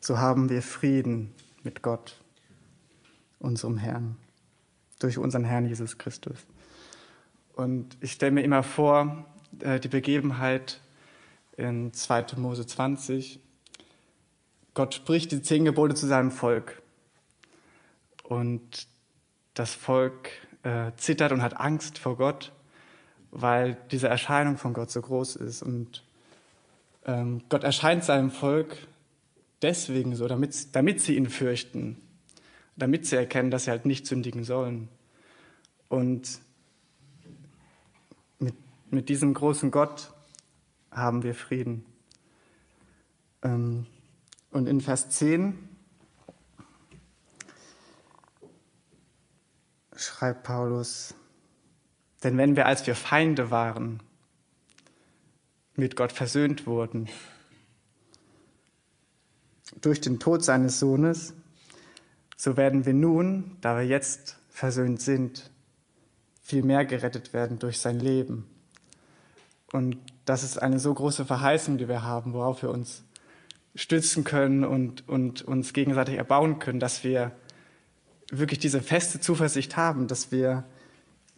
so haben wir Frieden mit Gott, unserem Herrn, durch unseren Herrn Jesus Christus. Und ich stelle mir immer vor, äh, die Begebenheit in 2. Mose 20, Gott spricht die zehn Gebote zu seinem Volk. Und das Volk äh, zittert und hat Angst vor Gott, weil diese Erscheinung von Gott so groß ist. Und ähm, Gott erscheint seinem Volk deswegen so, damit, damit sie ihn fürchten, damit sie erkennen, dass sie halt nicht sündigen sollen. Und mit, mit diesem großen Gott haben wir Frieden. Ähm, und in Vers 10 schreibt Paulus, denn wenn wir, als wir Feinde waren, mit Gott versöhnt wurden, durch den Tod seines Sohnes, so werden wir nun, da wir jetzt versöhnt sind, viel mehr gerettet werden durch sein Leben. Und das ist eine so große Verheißung, die wir haben, worauf wir uns stützen können und, und uns gegenseitig erbauen können, dass wir wirklich diese feste Zuversicht haben, dass wir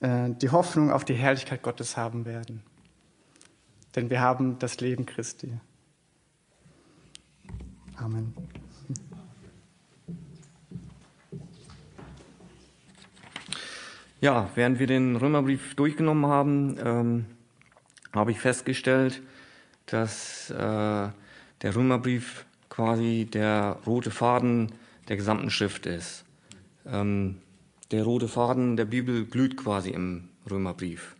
äh, die Hoffnung auf die Herrlichkeit Gottes haben werden. Denn wir haben das Leben Christi. Amen. Ja, während wir den Römerbrief durchgenommen haben, ähm, habe ich festgestellt, dass äh, der Römerbrief quasi der rote Faden der gesamten Schrift ist. Ähm, der rote Faden der Bibel glüht quasi im Römerbrief.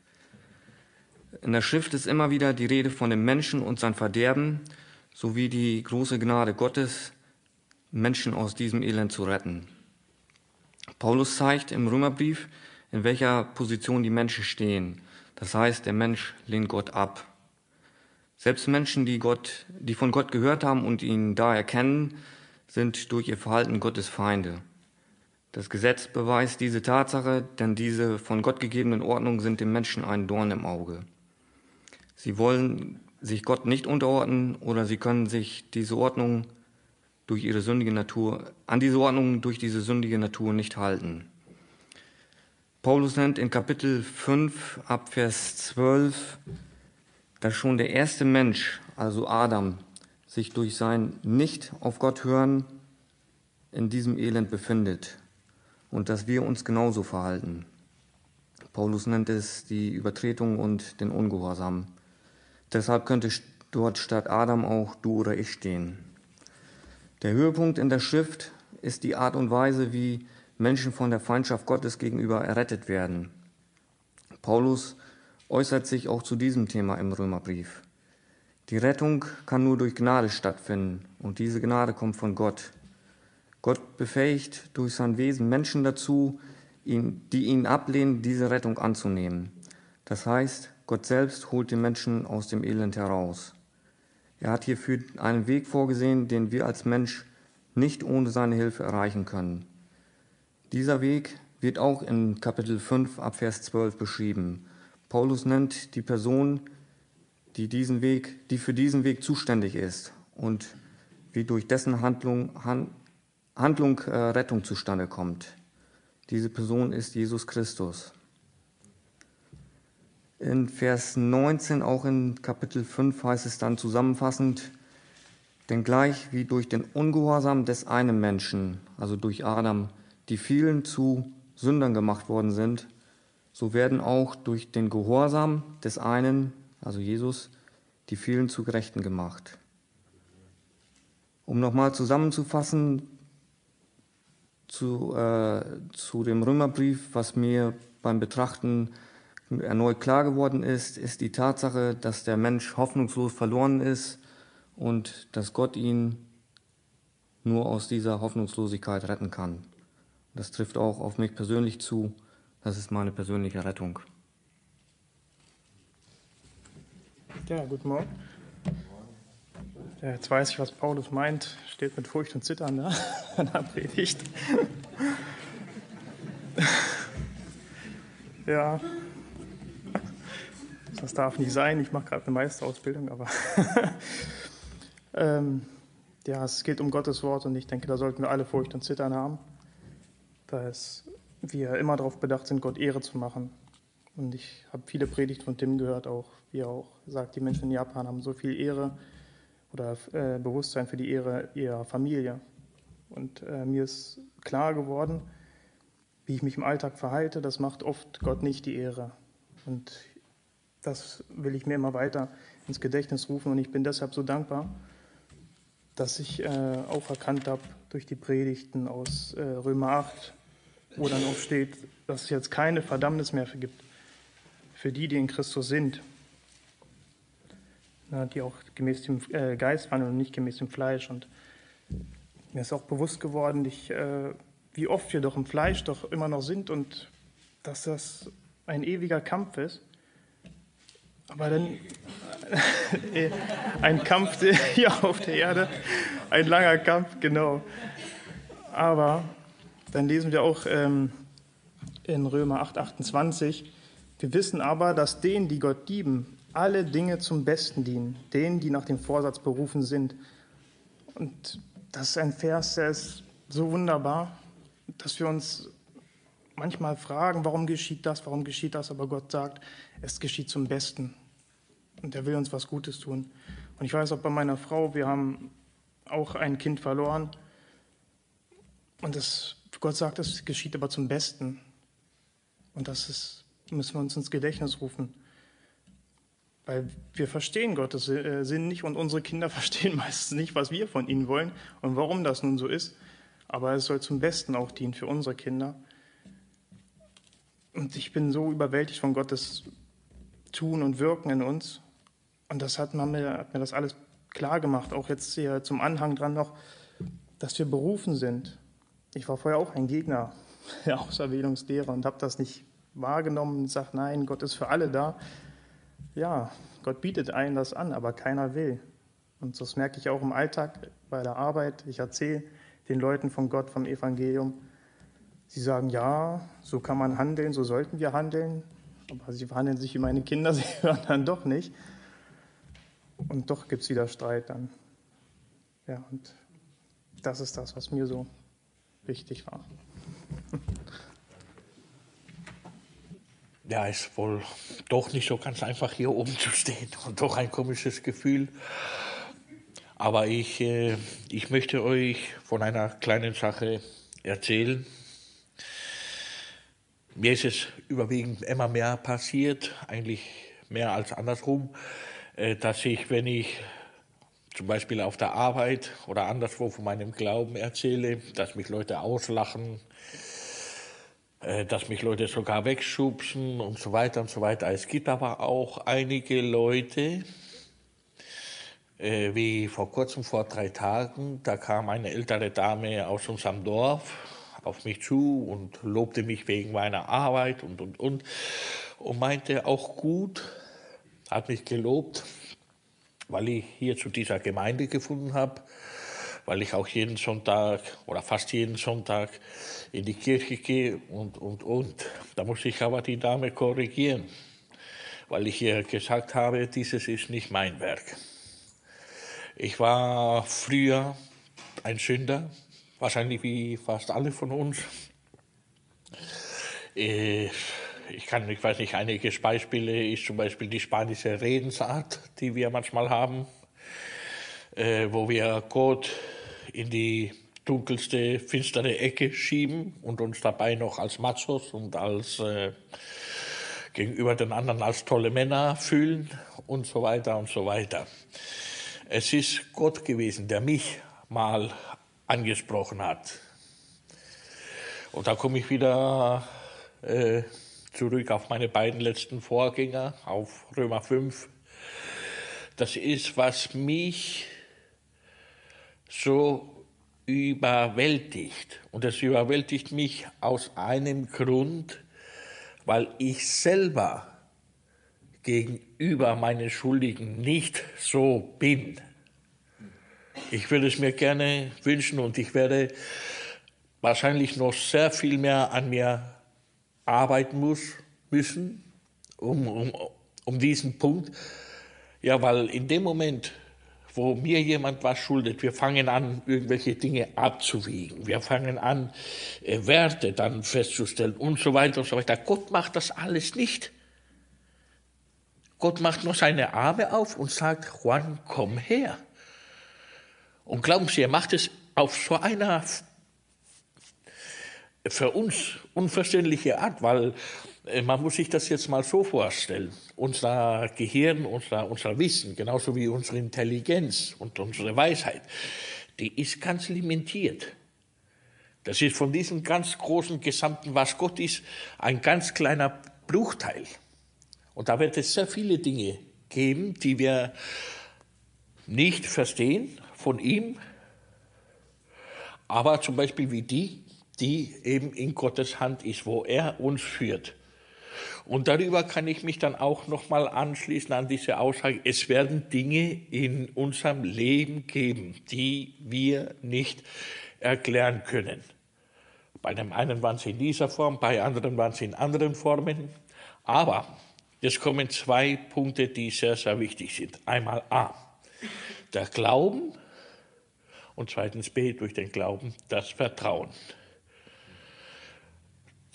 In der Schrift ist immer wieder die Rede von dem Menschen und sein Verderben sowie die große Gnade Gottes, Menschen aus diesem Elend zu retten. Paulus zeigt im Römerbrief, in welcher Position die Menschen stehen. Das heißt, der Mensch lehnt Gott ab. Selbst Menschen, die Gott, die von Gott gehört haben und ihn da erkennen, sind durch ihr Verhalten Gottes Feinde. Das Gesetz beweist diese Tatsache, denn diese von Gott gegebenen Ordnungen sind dem Menschen ein Dorn im Auge. Sie wollen sich Gott nicht unterordnen oder sie können sich diese Ordnung durch ihre sündige Natur, an diese Ordnung durch diese sündige Natur nicht halten. Paulus nennt in Kapitel 5 ab Vers 12, dass schon der erste Mensch, also Adam, sich durch sein Nicht auf Gott hören in diesem Elend befindet und dass wir uns genauso verhalten. Paulus nennt es die Übertretung und den Ungehorsam. Deshalb könnte dort statt Adam auch du oder ich stehen. Der Höhepunkt in der Schrift ist die Art und Weise, wie Menschen von der Feindschaft Gottes gegenüber errettet werden. Paulus äußert sich auch zu diesem Thema im Römerbrief. Die Rettung kann nur durch Gnade stattfinden und diese Gnade kommt von Gott. Gott befähigt durch sein Wesen Menschen dazu, die ihn ablehnen, diese Rettung anzunehmen. Das heißt, Gott selbst holt den Menschen aus dem Elend heraus. Er hat hierfür einen Weg vorgesehen, den wir als Mensch nicht ohne seine Hilfe erreichen können. Dieser Weg wird auch in Kapitel 5 ab Vers 12 beschrieben. Paulus nennt die Person, die, diesen Weg, die für diesen Weg zuständig ist und wie durch dessen Handlung, Handlung äh, Rettung zustande kommt. Diese Person ist Jesus Christus. In Vers 19, auch in Kapitel 5, heißt es dann zusammenfassend, denn gleich wie durch den Ungehorsam des einen Menschen, also durch Adam, die vielen zu Sündern gemacht worden sind, so werden auch durch den Gehorsam des einen, also Jesus, die vielen zu Gerechten gemacht. Um nochmal zusammenzufassen zu, äh, zu dem Römerbrief, was mir beim Betrachten erneut klar geworden ist, ist die Tatsache, dass der Mensch hoffnungslos verloren ist und dass Gott ihn nur aus dieser Hoffnungslosigkeit retten kann. Das trifft auch auf mich persönlich zu. Das ist meine persönliche Rettung. Ja, guten Morgen. Ja, jetzt weiß ich, was Paulus meint. Steht mit Furcht und Zittern da in der Predigt. ja, das darf nicht sein. Ich mache gerade eine Meisterausbildung, aber ähm, ja, es geht um Gottes Wort und ich denke, da sollten wir alle Furcht und Zittern haben dass wir immer darauf bedacht sind, Gott Ehre zu machen. Und ich habe viele Predigten von Tim gehört, auch wie er auch sagt, die Menschen in Japan haben so viel Ehre oder äh, Bewusstsein für die Ehre ihrer Familie. Und äh, mir ist klar geworden, wie ich mich im Alltag verhalte, das macht oft Gott nicht die Ehre. Und das will ich mir immer weiter ins Gedächtnis rufen. Und ich bin deshalb so dankbar, dass ich äh, auch erkannt habe durch die Predigten aus äh, Römer 8, wo dann auch steht, dass es jetzt keine Verdammnis mehr gibt für die, die in Christus sind, na, die auch gemäß dem äh, Geist wandeln und nicht gemäß dem Fleisch. Und mir ist auch bewusst geworden, ich, äh, wie oft wir doch im Fleisch doch immer noch sind und dass das ein ewiger Kampf ist. Aber dann ein Kampf hier auf der Erde, ein langer Kampf, genau. Aber dann lesen wir auch ähm, in Römer 8, 28, wir wissen aber, dass denen, die Gott lieben, alle Dinge zum Besten dienen, denen, die nach dem Vorsatz berufen sind. Und das ist ein Vers, der ist so wunderbar, dass wir uns manchmal fragen, warum geschieht das, warum geschieht das, aber Gott sagt, es geschieht zum Besten. Und er will uns was Gutes tun. Und ich weiß auch bei meiner Frau, wir haben auch ein Kind verloren. Und das Gott sagt, es geschieht aber zum Besten. Und das ist, müssen wir uns ins Gedächtnis rufen. Weil wir verstehen Gottes äh, Sinn nicht und unsere Kinder verstehen meistens nicht, was wir von ihnen wollen und warum das nun so ist. Aber es soll zum Besten auch dienen für unsere Kinder. Und ich bin so überwältigt von Gottes Tun und Wirken in uns. Und das hat mir, hat mir das alles klar gemacht. Auch jetzt hier zum Anhang dran noch, dass wir berufen sind. Ich war vorher auch ein Gegner der Auserwählungslehre und habe das nicht wahrgenommen und gesagt, nein, Gott ist für alle da. Ja, Gott bietet allen das an, aber keiner will. Und das merke ich auch im Alltag bei der Arbeit. Ich erzähle den Leuten von Gott, vom Evangelium. Sie sagen, ja, so kann man handeln, so sollten wir handeln. Aber sie verhandeln sich wie meine Kinder, sie hören dann doch nicht. Und doch gibt es wieder Streit dann. Ja, und das ist das, was mir so wichtig war. Ja, ist wohl doch nicht so ganz einfach hier oben zu stehen und doch ein komisches Gefühl. Aber ich, äh, ich möchte euch von einer kleinen Sache erzählen. Mir ist es überwiegend immer mehr passiert, eigentlich mehr als andersrum, äh, dass ich, wenn ich zum Beispiel auf der Arbeit oder anderswo von meinem Glauben erzähle, dass mich Leute auslachen, äh, dass mich Leute sogar wegschubsen und so weiter und so weiter. Es gibt aber auch einige Leute, äh, wie vor kurzem, vor drei Tagen, da kam eine ältere Dame aus unserem Dorf auf mich zu und lobte mich wegen meiner Arbeit und, und, und, und meinte auch gut, hat mich gelobt, weil ich hier zu dieser Gemeinde gefunden habe, weil ich auch jeden Sonntag oder fast jeden Sonntag in die Kirche gehe und, und, und. Da muss ich aber die Dame korrigieren, weil ich ihr gesagt habe, dieses ist nicht mein Werk. Ich war früher ein Sünder, wahrscheinlich wie fast alle von uns. Äh, ich kann, ich weiß nicht, einige Beispiele ist zum Beispiel die spanische Redensart, die wir manchmal haben, äh, wo wir Gott in die dunkelste, finstere Ecke schieben und uns dabei noch als Machos und als äh, gegenüber den anderen als tolle Männer fühlen und so weiter und so weiter. Es ist Gott gewesen, der mich mal angesprochen hat. Und da komme ich wieder äh, zurück auf meine beiden letzten Vorgänger, auf Römer 5. Das ist, was mich so überwältigt. Und es überwältigt mich aus einem Grund, weil ich selber gegenüber meinen Schuldigen nicht so bin. Ich würde es mir gerne wünschen und ich werde wahrscheinlich noch sehr viel mehr an mir arbeiten muss, müssen, um, um, um diesen Punkt. Ja, weil in dem Moment, wo mir jemand was schuldet, wir fangen an, irgendwelche Dinge abzuwiegen. Wir fangen an, äh, Werte dann festzustellen und so weiter und so weiter. Gott macht das alles nicht. Gott macht nur seine Arme auf und sagt, Juan, komm her. Und glauben Sie, er macht es auf so einer für uns unverständliche Art, weil äh, man muss sich das jetzt mal so vorstellen. Unser Gehirn, unser, unser Wissen, genauso wie unsere Intelligenz und unsere Weisheit, die ist ganz limitiert. Das ist von diesem ganz großen Gesamten, was Gott ist, ein ganz kleiner Bruchteil. Und da wird es sehr viele Dinge geben, die wir nicht verstehen von ihm, aber zum Beispiel wie die, die eben in Gottes Hand ist, wo er uns führt. Und darüber kann ich mich dann auch nochmal anschließen an diese Aussage, es werden Dinge in unserem Leben geben, die wir nicht erklären können. Bei dem einen waren sie in dieser Form, bei anderen waren sie in anderen Formen. Aber jetzt kommen zwei Punkte, die sehr, sehr wichtig sind. Einmal A, der Glauben und zweitens B, durch den Glauben das Vertrauen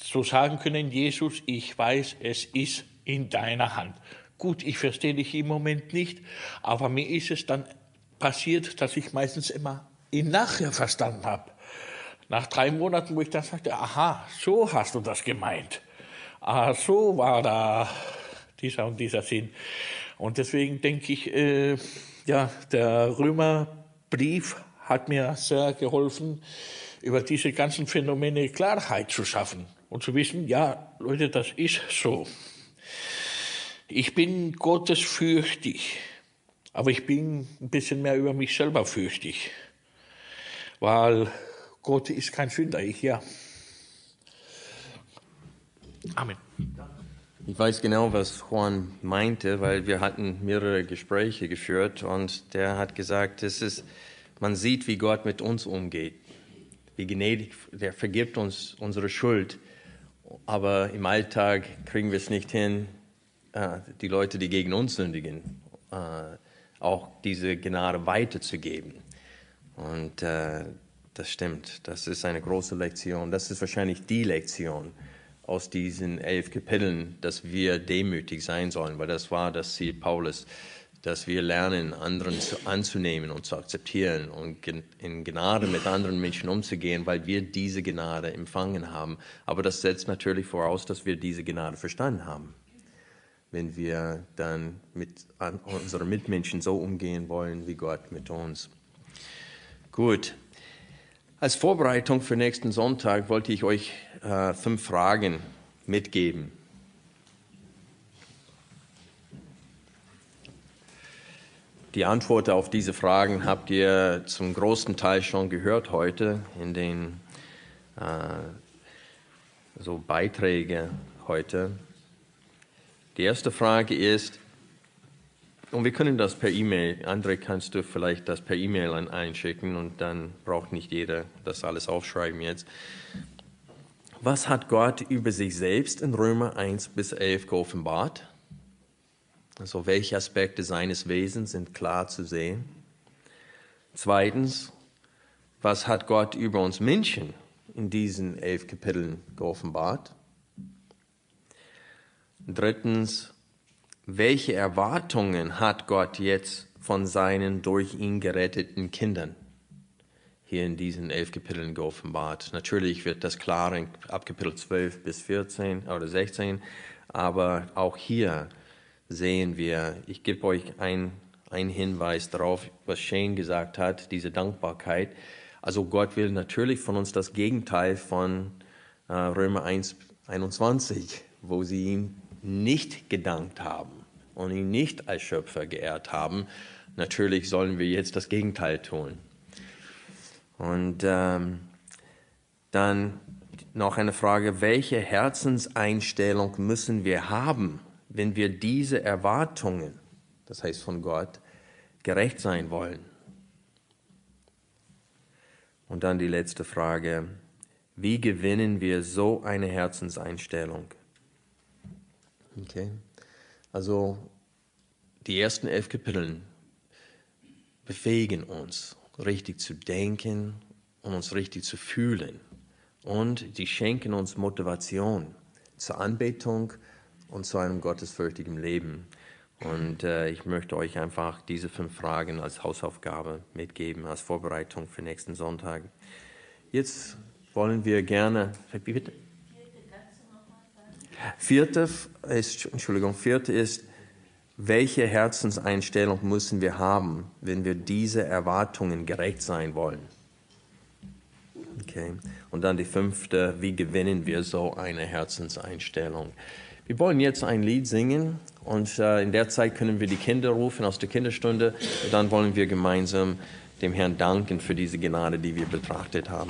so sagen können, Jesus, ich weiß, es ist in deiner Hand. Gut, ich verstehe dich im Moment nicht, aber mir ist es dann passiert, dass ich meistens immer ihn nachher verstanden habe. Nach drei Monaten, wo ich dann sagte, aha, so hast du das gemeint. ah, so war da dieser und dieser Sinn. Und deswegen denke ich, äh, ja, der Römerbrief hat mir sehr geholfen, über diese ganzen Phänomene Klarheit zu schaffen und zu wissen, ja, Leute, das ist so. Ich bin Gottes fürchtig, aber ich bin ein bisschen mehr über mich selber fürchtig, weil Gott ist kein Sünder, ich ja. Amen. Ich weiß genau, was Juan meinte, weil wir hatten mehrere Gespräche geführt und der hat gesagt, es ist, man sieht, wie Gott mit uns umgeht, wie gnädig, der vergibt uns unsere Schuld, aber im Alltag kriegen wir es nicht hin, äh, die Leute, die gegen uns sündigen, äh, auch diese Gnade weiterzugeben. Und äh, das stimmt, das ist eine große Lektion, das ist wahrscheinlich die Lektion aus diesen elf Kapiteln, dass wir demütig sein sollen, weil das war das Ziel Paulus, dass wir lernen, anderen zu, anzunehmen und zu akzeptieren und in Gnade mit anderen Menschen umzugehen, weil wir diese Gnade empfangen haben. Aber das setzt natürlich voraus, dass wir diese Gnade verstanden haben. Wenn wir dann mit unseren Mitmenschen so umgehen wollen, wie Gott mit uns. Gut, als Vorbereitung für nächsten Sonntag wollte ich euch äh, fünf Fragen mitgeben. Die Antworten auf diese Fragen habt ihr zum großen Teil schon gehört heute in den äh, so Beiträgen heute. Die erste Frage ist, und wir können das per E-Mail. André, kannst du vielleicht das per E-Mail einschicken und dann braucht nicht jeder das alles aufschreiben jetzt. Was hat Gott über sich selbst in Römer 1 bis 11 geoffenbart? Also welche Aspekte seines Wesens sind klar zu sehen? Zweitens, was hat Gott über uns Menschen in diesen elf Kapiteln geoffenbart? Drittens, welche Erwartungen hat Gott jetzt von seinen durch ihn geretteten Kindern? Hier in diesen elf Kapiteln geoffenbart. Natürlich wird das klar ab Kapitel 12 bis 14 oder 16, aber auch hier sehen wir, ich gebe euch einen Hinweis darauf, was Shane gesagt hat, diese Dankbarkeit. Also Gott will natürlich von uns das Gegenteil von äh, Römer 1, 21, wo sie ihm nicht gedankt haben und ihn nicht als Schöpfer geehrt haben, natürlich sollen wir jetzt das Gegenteil tun. Und ähm, dann noch eine Frage, welche Herzenseinstellung müssen wir haben, wenn wir diese Erwartungen, das heißt von Gott, gerecht sein wollen? Und dann die letzte Frage, wie gewinnen wir so eine Herzenseinstellung? Okay. Also die ersten elf Kapiteln befähigen uns, richtig zu denken und uns richtig zu fühlen. Und sie schenken uns Motivation zur Anbetung und zu einem gottesfürchtigen Leben. Und äh, ich möchte euch einfach diese fünf Fragen als Hausaufgabe mitgeben, als Vorbereitung für nächsten Sonntag. Jetzt wollen wir gerne. Wie bitte? Vierte ist, Entschuldigung, vierte ist, welche Herzenseinstellung müssen wir haben, wenn wir diese Erwartungen gerecht sein wollen? Okay. Und dann die fünfte, wie gewinnen wir so eine Herzenseinstellung? Wir wollen jetzt ein Lied singen und äh, in der Zeit können wir die Kinder rufen aus der Kinderstunde und dann wollen wir gemeinsam dem Herrn danken für diese Gnade, die wir betrachtet haben.